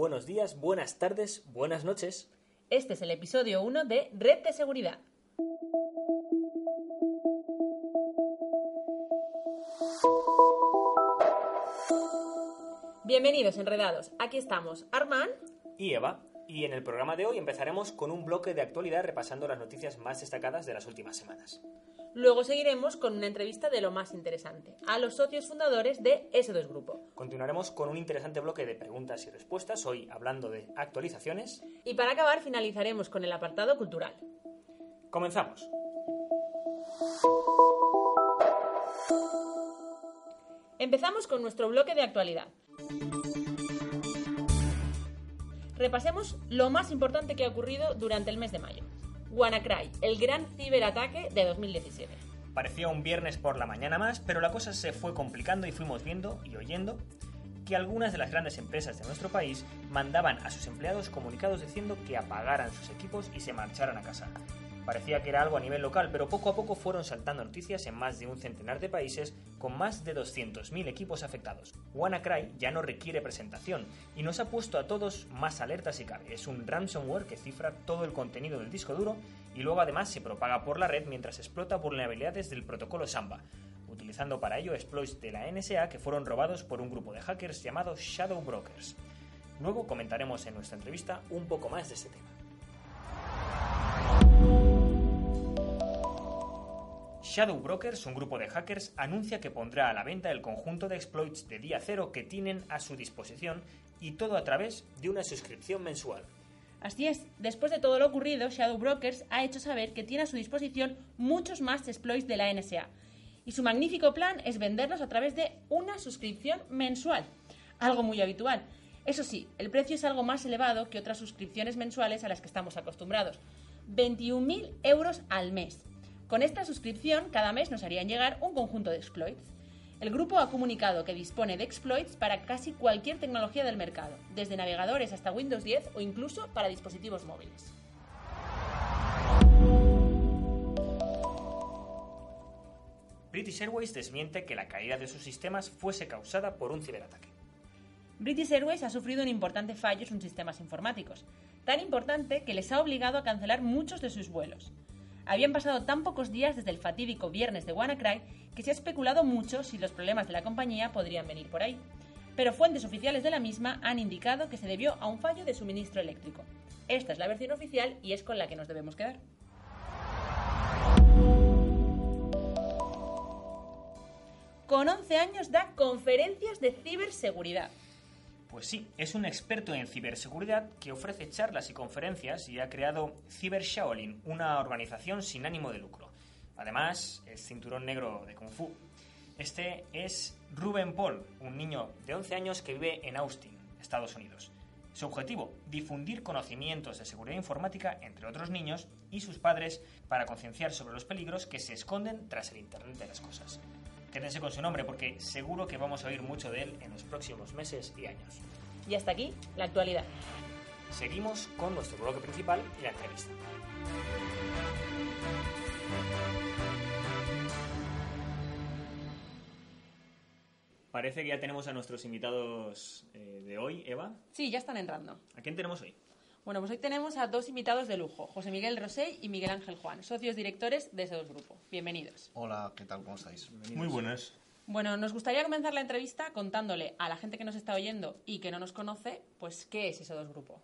Buenos días, buenas tardes, buenas noches. Este es el episodio 1 de Red de Seguridad. Bienvenidos enredados. Aquí estamos, Armand y Eva. Y en el programa de hoy empezaremos con un bloque de actualidad repasando las noticias más destacadas de las últimas semanas. Luego seguiremos con una entrevista de lo más interesante, a los socios fundadores de S2 Grupo. Continuaremos con un interesante bloque de preguntas y respuestas, hoy hablando de actualizaciones. Y para acabar finalizaremos con el apartado cultural. Comenzamos. Empezamos con nuestro bloque de actualidad. Repasemos lo más importante que ha ocurrido durante el mes de mayo. WannaCry, el gran ciberataque de 2017. Parecía un viernes por la mañana más, pero la cosa se fue complicando y fuimos viendo y oyendo que algunas de las grandes empresas de nuestro país mandaban a sus empleados comunicados diciendo que apagaran sus equipos y se marcharan a casa. Parecía que era algo a nivel local, pero poco a poco fueron saltando noticias en más de un centenar de países con más de 200.000 equipos afectados. WannaCry ya no requiere presentación y nos ha puesto a todos más alertas si cabe. Es un ransomware que cifra todo el contenido del disco duro y luego además se propaga por la red mientras explota vulnerabilidades del protocolo Samba, utilizando para ello exploits de la NSA que fueron robados por un grupo de hackers llamado Shadow Brokers. Luego comentaremos en nuestra entrevista un poco más de este tema. Shadow Brokers, un grupo de hackers, anuncia que pondrá a la venta el conjunto de exploits de día cero que tienen a su disposición y todo a través de una suscripción mensual. Así es, después de todo lo ocurrido, Shadow Brokers ha hecho saber que tiene a su disposición muchos más exploits de la NSA. Y su magnífico plan es venderlos a través de una suscripción mensual. Algo muy habitual. Eso sí, el precio es algo más elevado que otras suscripciones mensuales a las que estamos acostumbrados. 21.000 euros al mes. Con esta suscripción, cada mes nos harían llegar un conjunto de exploits. El grupo ha comunicado que dispone de exploits para casi cualquier tecnología del mercado, desde navegadores hasta Windows 10 o incluso para dispositivos móviles. British Airways desmiente que la caída de sus sistemas fuese causada por un ciberataque. British Airways ha sufrido un importante fallo en sus sistemas informáticos, tan importante que les ha obligado a cancelar muchos de sus vuelos. Habían pasado tan pocos días desde el fatídico viernes de WannaCry que se ha especulado mucho si los problemas de la compañía podrían venir por ahí. Pero fuentes oficiales de la misma han indicado que se debió a un fallo de suministro eléctrico. Esta es la versión oficial y es con la que nos debemos quedar. Con 11 años da conferencias de ciberseguridad. Pues sí, es un experto en ciberseguridad que ofrece charlas y conferencias y ha creado Cyber Shaolin, una organización sin ánimo de lucro. Además, es cinturón negro de Kung Fu. Este es Ruben Paul, un niño de 11 años que vive en Austin, Estados Unidos. Su objetivo, difundir conocimientos de seguridad informática entre otros niños y sus padres para concienciar sobre los peligros que se esconden tras el Internet de las Cosas. Quédense con su nombre porque seguro que vamos a oír mucho de él en los próximos meses y años. Y hasta aquí la actualidad. Seguimos con nuestro bloque principal y la entrevista. Parece que ya tenemos a nuestros invitados eh, de hoy, Eva. Sí, ya están entrando. ¿A quién tenemos hoy? Bueno, pues hoy tenemos a dos invitados de lujo, José Miguel Rosell y Miguel Ángel Juan, socios directores de ese dos grupo. Bienvenidos. Hola, ¿qué tal? ¿Cómo estáis? Muy buenas. Bueno, nos gustaría comenzar la entrevista contándole a la gente que nos está oyendo y que no nos conoce, pues, ¿qué es ese dos grupo?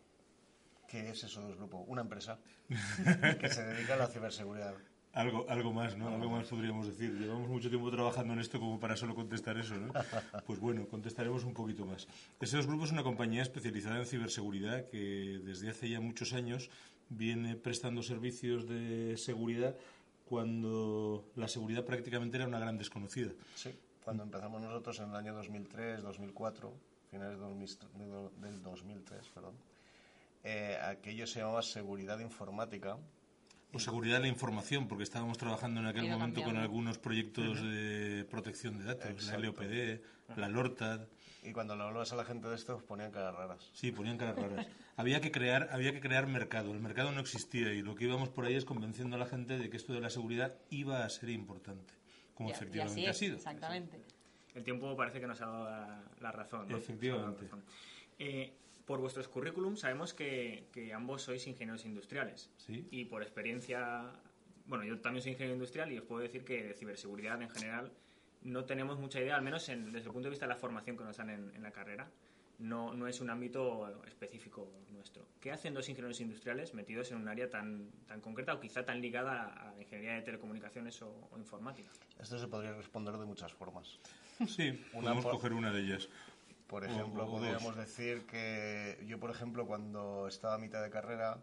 ¿Qué es eso dos grupo? Una empresa que se dedica a la ciberseguridad. Algo, algo más, ¿no? Algo más podríamos decir. Llevamos mucho tiempo trabajando en esto como para solo contestar eso, ¿no? Pues bueno, contestaremos un poquito más. S2 Grupo es una compañía especializada en ciberseguridad que desde hace ya muchos años viene prestando servicios de seguridad cuando la seguridad prácticamente era una gran desconocida. Sí, cuando empezamos nosotros en el año 2003, 2004, finales del 2003, perdón. Eh, aquello se llamaba seguridad informática. O seguridad de la información, porque estábamos trabajando en aquel momento con algunos proyectos de protección de datos, Exacto. la LOPD, la LORTAD. Y cuando le hablabas a la gente de esto, ponían caras raras. Sí, ponían caras raras. había que crear, había que crear mercado. El mercado no existía y lo que íbamos por ahí es convenciendo a la gente de que esto de la seguridad iba a ser importante, como Y- y efectivamente ha sido. Exactamente. El tiempo parece que nos ha dado la, la razón. ¿no? Efectivamente. Eh, por vuestros currículum sabemos que, que ambos sois ingenieros industriales. Sí. Y por experiencia, bueno, yo también soy ingeniero industrial y os puedo decir que de ciberseguridad en general no tenemos mucha idea, al menos en- desde el punto de vista de la formación que nos dan en, en la carrera. No, no es un ámbito específico nuestro. ¿Qué hacen dos ingenieros industriales metidos en un área tan, tan concreta o quizá tan ligada a la ingeniería de telecomunicaciones o, o informática? Esto se podría responder de muchas formas. Sí, podemos por- coger una de ellas. Por ejemplo, podríamos decir que yo, por ejemplo, cuando estaba a mitad de carrera,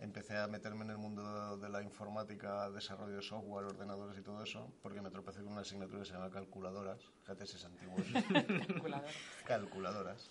empecé a meterme en el mundo de la informática, desarrollo de software, ordenadores y todo eso, porque me tropecé con una asignatura que se llama calculadoras. Fíjate si es antiguo eso. Calculador. calculadoras.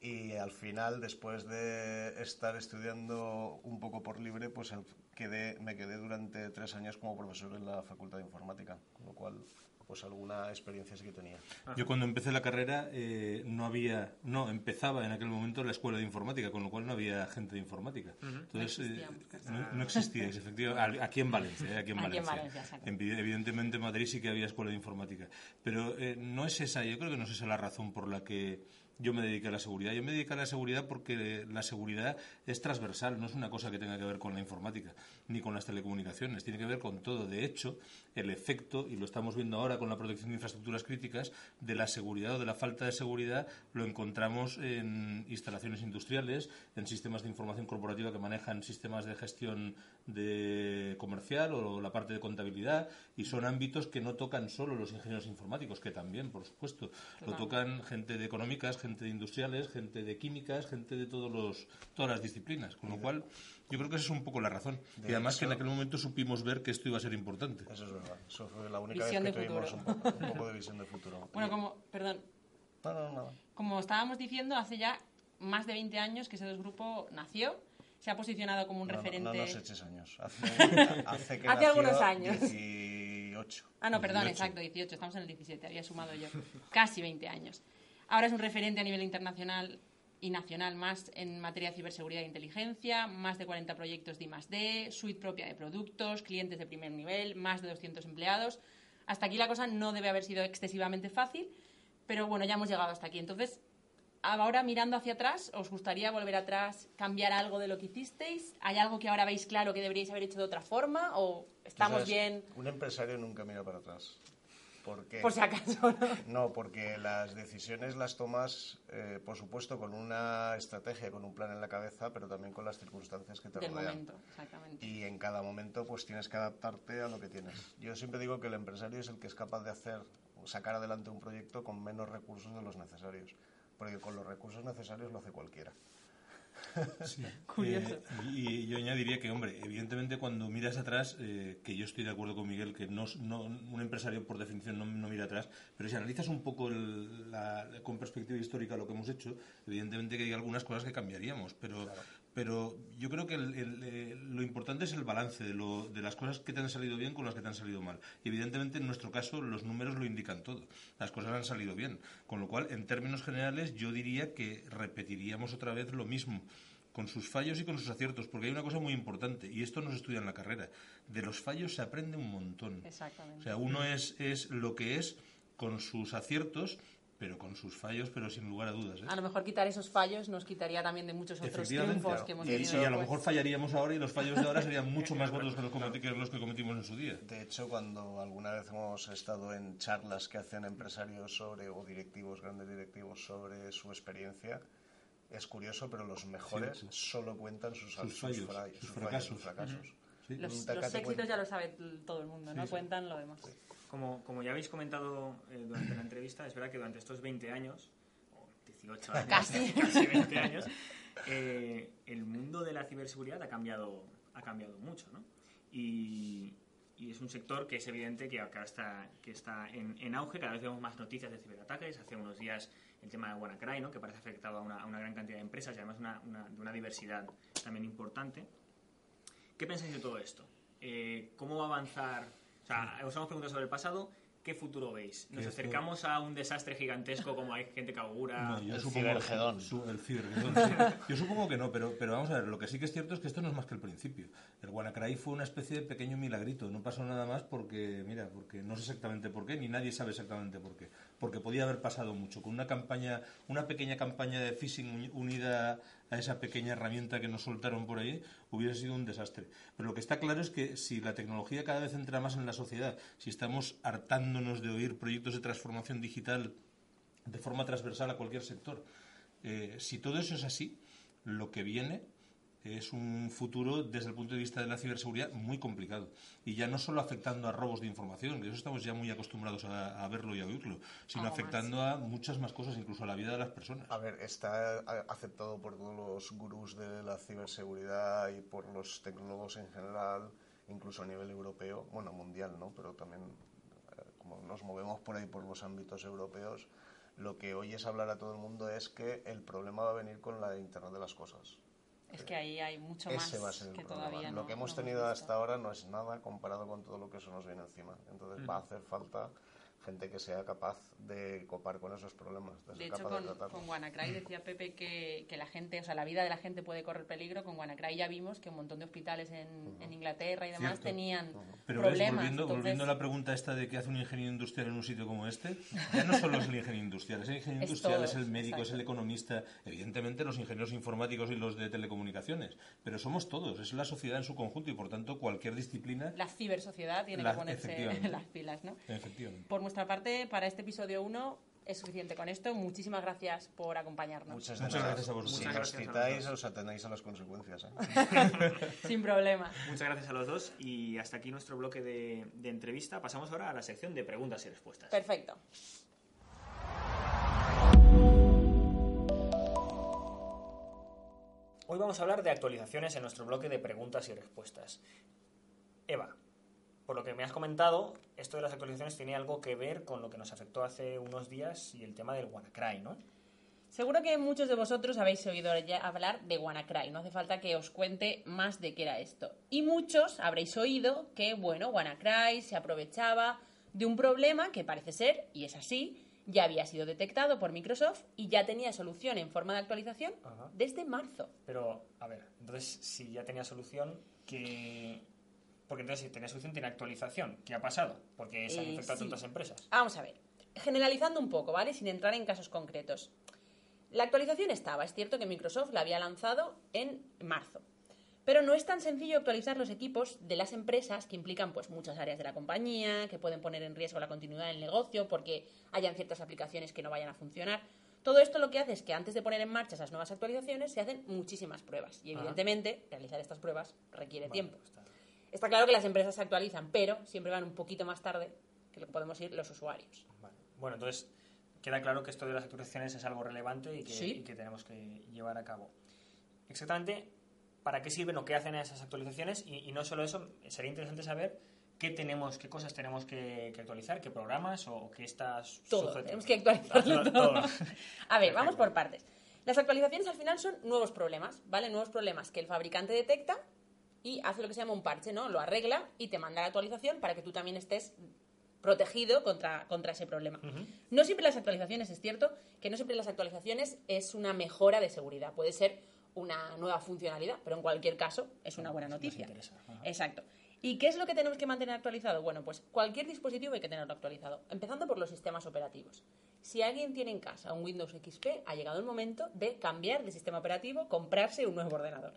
Y al final, después de estar estudiando un poco por libre, pues quedé, me quedé durante tres años como profesor en la Facultad de Informática, con lo cual, pues alguna experiencia sí que tenía. Yo cuando empecé la carrera eh, no había, no, empezaba en aquel momento la escuela de informática, con lo cual no había gente de informática. Entonces, No eh, existíamos casi. no, no existíais, efectivamente. Aquí en Valencia, eh, aquí en Aquí en Valencia. Evi- Evidentemente en Madrid sí que había escuela de informática. Pero eh, no es esa, yo creo que no es esa la razón por la que yo me dediqué a la seguridad. Yo me dediqué a la seguridad porque la seguridad es transversal, no es una cosa que tenga que ver con la informática ni con las telecomunicaciones, tiene que ver con todo. De hecho, el efecto, y lo estamos viendo ahora con la protección de infraestructuras críticas, de la seguridad o de la falta de seguridad lo encontramos en instalaciones industriales, en sistemas de información corporativa que manejan sistemas de gestión de comercial o la parte de contabilidad, y son ámbitos que no tocan solo los ingenieros informáticos, que también, por supuesto, lo tocan gente de económicas, gente de industriales, gente de químicas, gente de todos los, todas las disciplinas, con lo cual yo creo que esa es un poco la razón. De y además que en aquel momento supimos ver que esto iba a ser importante. Eso es verdad. Eso fue la única Visión vez que tuvimos un poco, un poco de visión de futuro. Bueno, Y- como, perdón, No, no, no. como estábamos diciendo, hace ya más de 20 años que ese dos grupo nació, se ha posicionado como un No, no, referente... No, nos eches años. Hace, hace, que Hace algunos años. 18. Ah, no, perdón, 18. exacto, 18, estamos en el 17, había sumado yo. Casi 20 años. Ahora es un referente a nivel internacional y nacional más en materia de ciberseguridad e inteligencia, más de 40 proyectos de I+D, suite propia de productos, clientes de primer nivel, más de 200 empleados. Hasta aquí la cosa no debe haber sido excesivamente fácil, pero bueno, ya hemos llegado hasta aquí. Entonces, ahora mirando hacia atrás, ¿os gustaría volver atrás, cambiar algo de lo que hicisteis? ¿Hay algo que ahora veis claro que deberíais haber hecho de otra forma? ¿O estamos sabes, bien Un empresario nunca mira para atrás. ¿Por qué? por si acaso? ¿no? No, porque las decisiones las tomas, eh, por supuesto, con una estrategia, con un plan en la cabeza, pero también con las circunstancias que te Del rodean. momento, exactamente. Y en cada momento, pues tienes que adaptarte a lo que tienes. Yo siempre digo que el empresario es el que es capaz de hacer, sacar adelante un proyecto con menos recursos de los necesarios. Porque con los recursos necesarios lo hace cualquiera. Eh, y, yo añadiría que, hombre, evidentemente cuando miras atrás, eh, que yo estoy de acuerdo con Miguel, que no, no- un empresario por definición no, no mira atrás, pero si analizas un poco el- la- con perspectiva histórica lo que hemos hecho, evidentemente que hay algunas cosas que cambiaríamos, pero, pero yo creo que el- el- eh, lo importante es el balance de, lo- de las cosas que te han salido bien con las que te han salido mal. Y evidentemente en nuestro caso los números lo indican todo. Las cosas han salido bien. Con lo cual, en términos generales, yo diría que repetiríamos otra vez lo mismo con sus fallos y con sus aciertos, porque hay una cosa muy importante, y esto no se estudia en la carrera. De los fallos se aprende un montón. Exactamente. O sea, uno es, es lo que es con sus aciertos, pero con sus fallos, pero sin lugar a dudas. ¿eh? A lo mejor quitar esos fallos nos quitaría también de muchos otros triunfos claro. que hemos y, tenido. y a lo después. mejor fallaríamos ahora y los fallos de ahora serían mucho más gordos que los, que los que cometimos en su día. De hecho, cuando alguna vez hemos estado en charlas que hacen empresarios sobre, o directivos, grandes directivos, sobre su experiencia, es curioso, pero los mejores solo cuentan sus, Sus sus fallos, fra- sus sus fracasos. sus fracasos. Sí. Los, los éxitos ya lo sabe todo el mundo, ¿no? Cuentan lo demás. Como, como ya habéis comentado eh, durante la entrevista, es verdad que durante estos 20 años, o 18 años, Casi. casi 20 años, eh, el mundo de la ciberseguridad ha cambiado, ha cambiado mucho, ¿no? Y, y es un sector que es evidente que acá está, que está en, en auge, cada vez vemos más noticias de ciberataques. Hace unos días el tema de WannaCry, ¿no? que parece afectado a una, a una gran cantidad de empresas y además una, una- de una diversidad también importante. ¿Qué pensáis de todo esto? Eh, ¿Cómo va a avanzar? O sea, os hemos preguntado sobre el pasado. ¿Qué futuro veis? ¿Nos esto- acercamos a un desastre gigantesco como hay gente que augura? No, yo el supongo cibergedón. su- el cibergedón, sí. Yo supongo que no, pero, pero vamos a ver, lo que sí que es cierto es que esto no es más que el principio. El WannaCry fue una especie de pequeño milagrito, no pasó nada más porque, mira, porque no sé exactamente por qué, ni nadie sabe exactamente por qué. Porque podía haber pasado mucho. Con una campaña, una pequeña campaña de phishing uni- unida a esa pequeña herramienta que nos soltaron por ahí, hubiera sido un desastre. Pero lo que está claro es que si la tecnología cada vez entra más en la sociedad, si estamos hartándonos de oír proyectos de transformación digital de forma transversal a cualquier sector. Eh, si todo eso es así, lo que viene es un futuro desde el punto de vista de la ciberseguridad muy complicado. Y ya no solo afectando a robos de información, que eso estamos ya muy acostumbrados a, a verlo y a oírlo, sino Algo más. afectando a muchas más cosas, incluso a la vida de las personas. A ver, está a- aceptado por todos los gurús de la ciberseguridad y por los tecnólogos en general, incluso a nivel europeo, bueno, mundial, ¿no? Pero también, eh, como nos movemos por ahí por los ámbitos europeos, lo que oyes hablar a todo el mundo es que el problema va a venir con la Internet de las cosas. Es que ahí hay mucho más Ese va a ser el que problema. todavía lo no- que hemos no tenido hemos hasta visto. ahora no es nada comparado con todo lo que eso nos viene encima. Entonces va a hacer falta gente que sea capaz de copar con esos problemas, de, De ser hecho, capaz con, de tratarlos. con WannaCry decía Pepe que, que la gente, o sea, la vida de la gente puede correr peligro. Con WannaCry ya vimos que un montón de hospitales en, en Inglaterra y demás Cierto. tenían Pero ves, volviendo, Entonces, volviendo a la pregunta esta de qué hace un ingeniero industrial en un sitio como este, ya no solo es el ingeniero industrial, es el ingeniero Es industrial, todo, es el médico, es el economista, evidentemente los ingenieros informáticos y los de telecomunicaciones, pero somos todos, es la sociedad en su conjunto y por tanto cualquier disciplina, la cibersociedad tiene La- que ponerse las pilas, ¿no? efectivamente. Por nuestra parte, para este episodio 1 es suficiente con esto. Muchísimas gracias por acompañarnos. Muchas, Muchas gracias. gracias a vosotros. Si Muchas nos gracias a citáis, os atenéis a las consecuencias. ¿eh? Sin problema. Muchas gracias a los dos y hasta aquí nuestro bloque de, de entrevista. Pasamos ahora a la sección de preguntas y respuestas. Perfecto. Hoy vamos a hablar de actualizaciones en nuestro bloque de preguntas y respuestas. Eva, por lo que me has comentado, esto de las actualizaciones tiene algo que ver con lo que nos afectó hace unos días y el tema del WannaCry, ¿no? Seguro que muchos de vosotros habéis oído ya hablar de WannaCry, no hace falta que os cuente más de qué era esto. Y muchos habréis oído que, bueno, WannaCry se aprovechaba de un problema que parece ser, y es así, ya había sido detectado por Microsoft y ya tenía solución en forma de actualización Ajá. desde marzo. Pero, a ver, entonces si ya tenía solución, que... Porque entonces si tenía solución, tiene actualización. ¿Qué ha pasado? Porque se han Eh, infectado sí. tantas empresas. Vamos a ver, generalizando un poco, ¿vale? Sin entrar en casos concretos. La actualización estaba, es cierto que Microsoft la había lanzado en marzo. Pero no es tan sencillo actualizar los equipos de las empresas que implican pues muchas áreas de la compañía, que pueden poner en riesgo la continuidad del negocio porque hayan ciertas aplicaciones que no vayan a funcionar. Todo esto lo que hace es que antes de poner en marcha esas nuevas actualizaciones se hacen muchísimas pruebas y Ajá. evidentemente realizar estas pruebas requiere tiempo. está. Está claro que las empresas se actualizan, pero siempre van un poquito más tarde que lo que podemos ir los usuarios. Vale. Bueno, entonces queda claro que esto de las actualizaciones es algo relevante y que, Sí. y que tenemos que llevar a cabo. Exactamente, ¿para qué sirven o qué hacen esas actualizaciones? Y, y no solo eso, sería interesante saber qué tenemos, qué cosas tenemos que, que actualizar, qué programas o qué está su- Todo, sujeto. tenemos que actualizarlo Todo, todo. todo. A ver, vamos por partes. Las actualizaciones al final son nuevos problemas, ¿vale? Nuevos problemas que el fabricante detecta y hace lo que se llama un parche, ¿no? Lo arregla y te manda la actualización para que tú también estés protegido contra, contra ese problema. No siempre las actualizaciones, es cierto, que no siempre las actualizaciones es una mejora de seguridad. Puede ser una nueva funcionalidad, pero en cualquier caso es una buena noticia. Exacto. ¿Y qué es lo que tenemos que mantener actualizado? Bueno, pues cualquier dispositivo hay que tenerlo actualizado, empezando por los sistemas operativos. Si alguien tiene en casa un Windows XP, ha llegado el momento de cambiar de sistema operativo, comprarse un nuevo ordenador.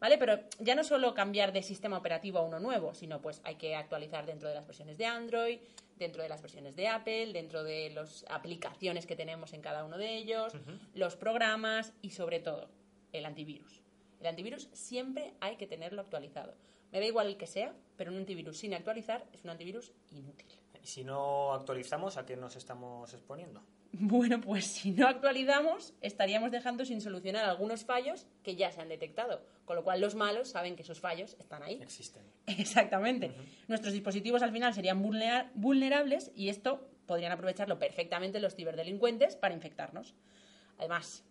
¿Vale? Pero ya no solo cambiar de sistema operativo a uno nuevo, sino pues hay que actualizar dentro de las versiones de Android, dentro de las versiones de Apple, dentro de las aplicaciones que tenemos en cada uno de ellos, los programas y sobre todo el antivirus. El antivirus siempre hay que tenerlo actualizado. Me da igual el que sea, pero un antivirus sin actualizar es un antivirus inútil. Y si no actualizamos, ¿a qué nos estamos exponiendo? Bueno, pues si no actualizamos, estaríamos dejando sin solucionar algunos fallos que ya se han detectado, con lo cual los malos saben que esos fallos están ahí. Existen. Exactamente. Nuestros dispositivos al final serían vulnera- vulnerables y esto podrían aprovecharlo perfectamente los ciberdelincuentes para infectarnos. Además,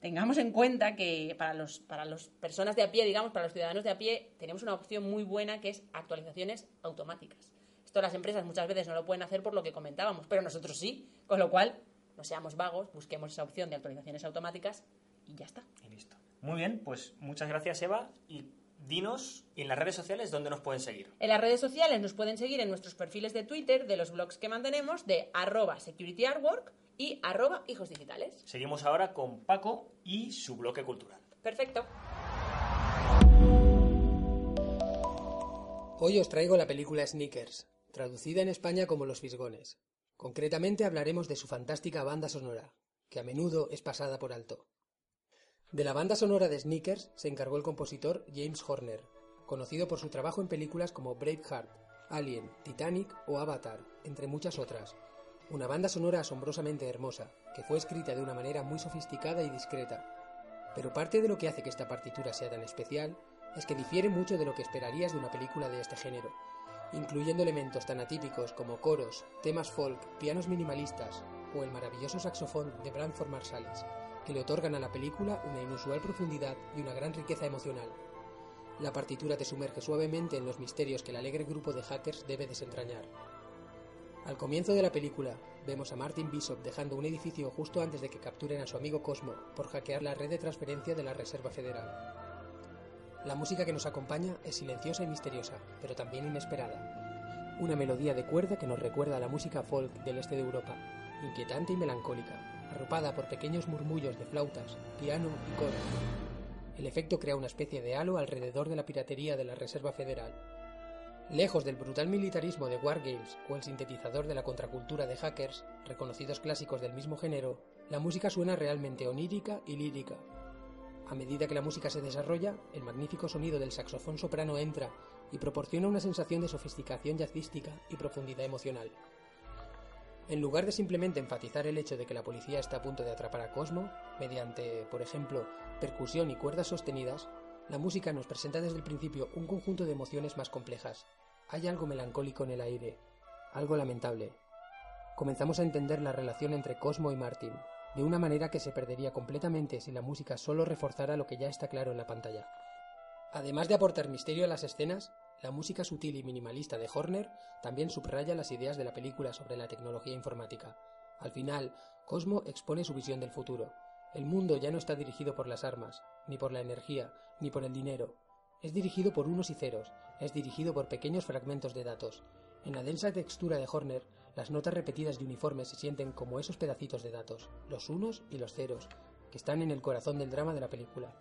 tengamos en cuenta que para los para las personas de a pie, digamos, para los ciudadanos de a pie, tenemos una opción muy buena que es actualizaciones automáticas. Esto las empresas muchas veces no lo pueden hacer por lo que comentábamos, pero nosotros sí, con lo cual no seamos vagos, busquemos esa opción de actualizaciones automáticas y ya está. Y listo. Muy bien, pues muchas gracias Eva y dinos en las redes sociales dónde nos pueden seguir. En las redes sociales nos pueden seguir en nuestros perfiles de Twitter de los blogs que mantenemos de arroba securityartwork y arroba hijos digitales. Seguimos ahora con Paco y su bloque cultural. Perfecto. Hoy os traigo la película Sneakers, traducida en España como Los Fisgones. Concretamente hablaremos de su fantástica banda sonora, que a menudo es pasada por alto. De la banda sonora de Sneakers se encargó el compositor James Horner, conocido por su trabajo en películas como Braveheart, Alien, Titanic o Avatar, entre muchas otras. Una banda sonora asombrosamente hermosa, que fue escrita de una manera muy sofisticada y discreta. Pero parte de lo que hace que esta partitura sea tan especial es que difiere mucho de lo que esperarías de una película de este género, incluyendo elementos tan atípicos como coros, temas folk, pianos minimalistas o el maravilloso saxofón de Branford Marsalis, que le otorgan a la película una inusual profundidad y una gran riqueza emocional. La partitura te sumerge suavemente en los misterios que el alegre grupo de hackers debe desentrañar. Al comienzo de la película, vemos a Martin Bishop dejando un edificio justo antes de que capturen a su amigo Cosmo por hackear la red de transferencia de la Reserva Federal. La música que nos acompaña es silenciosa y misteriosa, pero también inesperada. Una melodía de cuerda que nos recuerda a la música folk del este de Europa, inquietante y melancólica, arropada por pequeños murmullos de flautas, piano y coro. El efecto crea una especie de halo alrededor de la piratería de la Reserva Federal. Lejos del brutal militarismo de Wargames o el sintetizador de la contracultura de hackers, reconocidos clásicos del mismo género, la música suena realmente onírica y lírica, a medida que la música se desarrolla, el magnífico sonido del saxofón soprano entra y proporciona una sensación de sofisticación jazzística y profundidad emocional. En lugar de simplemente enfatizar el hecho de que la policía está a punto de atrapar a Cosmo, mediante, por ejemplo, percusión y cuerdas sostenidas, la música nos presenta desde el principio un conjunto de emociones más complejas. Hay algo melancólico en el aire, algo lamentable. Comenzamos a entender la relación entre Cosmo y Martin, de una manera que se perdería completamente si la música solo reforzara lo que ya está claro en la pantalla. Además de aportar misterio a las escenas, la música sutil y minimalista de Horner también subraya las ideas de la película sobre la tecnología informática. Al final, Cosmo expone su visión del futuro. El mundo ya no está dirigido por las armas, ni por la energía, ni por el dinero. Es dirigido por unos y ceros, es dirigido por pequeños fragmentos de datos. En la densa textura de Horner las notas repetidas y uniformes se sienten como esos pedacitos de datos, los unos y los ceros, que están en el corazón del drama de la película.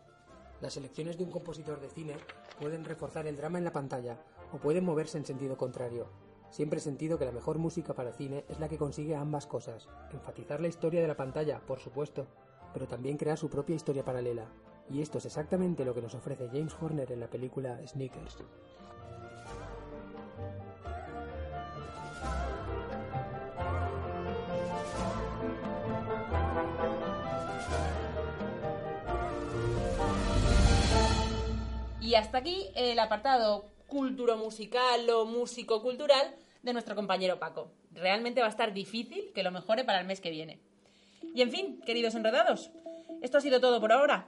Las elecciones de un compositor de cine pueden reforzar el drama en la pantalla o pueden moverse en sentido contrario. Siempre he sentido que la mejor música para cine es la que consigue ambas cosas, enfatizar la historia de la pantalla, por supuesto, pero también crear su propia historia paralela. Y esto es exactamente lo que nos ofrece James Horner en la película Sneakers. Y hasta aquí el apartado culturo musical o músico cultural de nuestro compañero Paco. Realmente va a estar difícil que lo mejore para el mes que viene. Y en fin, queridos enredados, esto ha sido todo por ahora.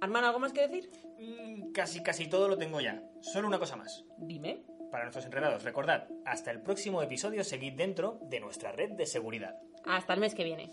Hermano, ¿algo más que decir? Mm, Casi, casi todo lo tengo ya. Solo una cosa más. Dime. Para nuestros enredados, recordad, hasta el próximo episodio seguid dentro de nuestra red de seguridad. Hasta el mes que viene.